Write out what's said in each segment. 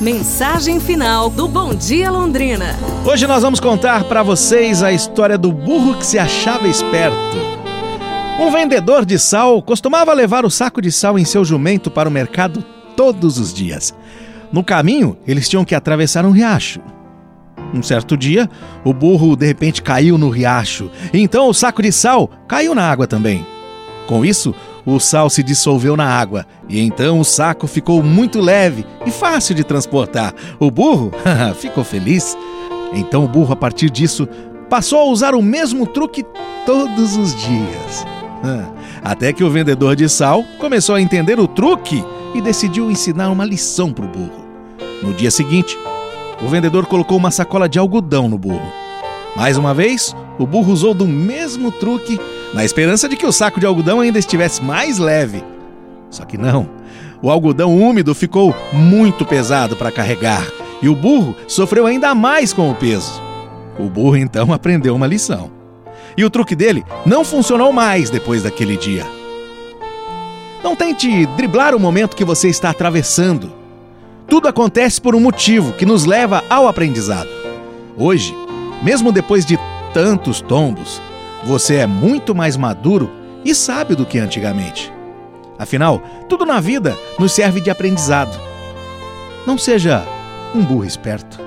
Mensagem final do Bom Dia Londrina. Hoje nós vamos contar para vocês a história do burro que se achava esperto. Um vendedor de sal costumava levar o saco de sal em seu jumento para o mercado todos os dias. No caminho, eles tinham que atravessar um riacho. Um certo dia, o burro de repente caiu no riacho, então o saco de sal caiu na água também. Com isso, o sal se dissolveu na água e então o saco ficou muito leve e fácil de transportar. O burro ficou feliz. Então o burro, a partir disso, passou a usar o mesmo truque todos os dias. Até que o vendedor de sal começou a entender o truque e decidiu ensinar uma lição para o burro. No dia seguinte, o vendedor colocou uma sacola de algodão no burro. Mais uma vez, o burro usou do mesmo truque na esperança de que o saco de algodão ainda estivesse mais leve. Só que não. O algodão úmido ficou muito pesado para carregar e o burro sofreu ainda mais com o peso. O burro então aprendeu uma lição. E o truque dele não funcionou mais depois daquele dia. Não tente driblar o momento que você está atravessando. Tudo acontece por um motivo que nos leva ao aprendizado. Hoje, mesmo depois de tantos tombos, você é muito mais maduro e sábio do que antigamente. Afinal, tudo na vida nos serve de aprendizado. Não seja um burro esperto.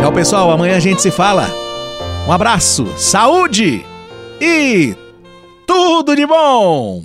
Tchau, pessoal. Amanhã a gente se fala. Um abraço, saúde e tudo de bom!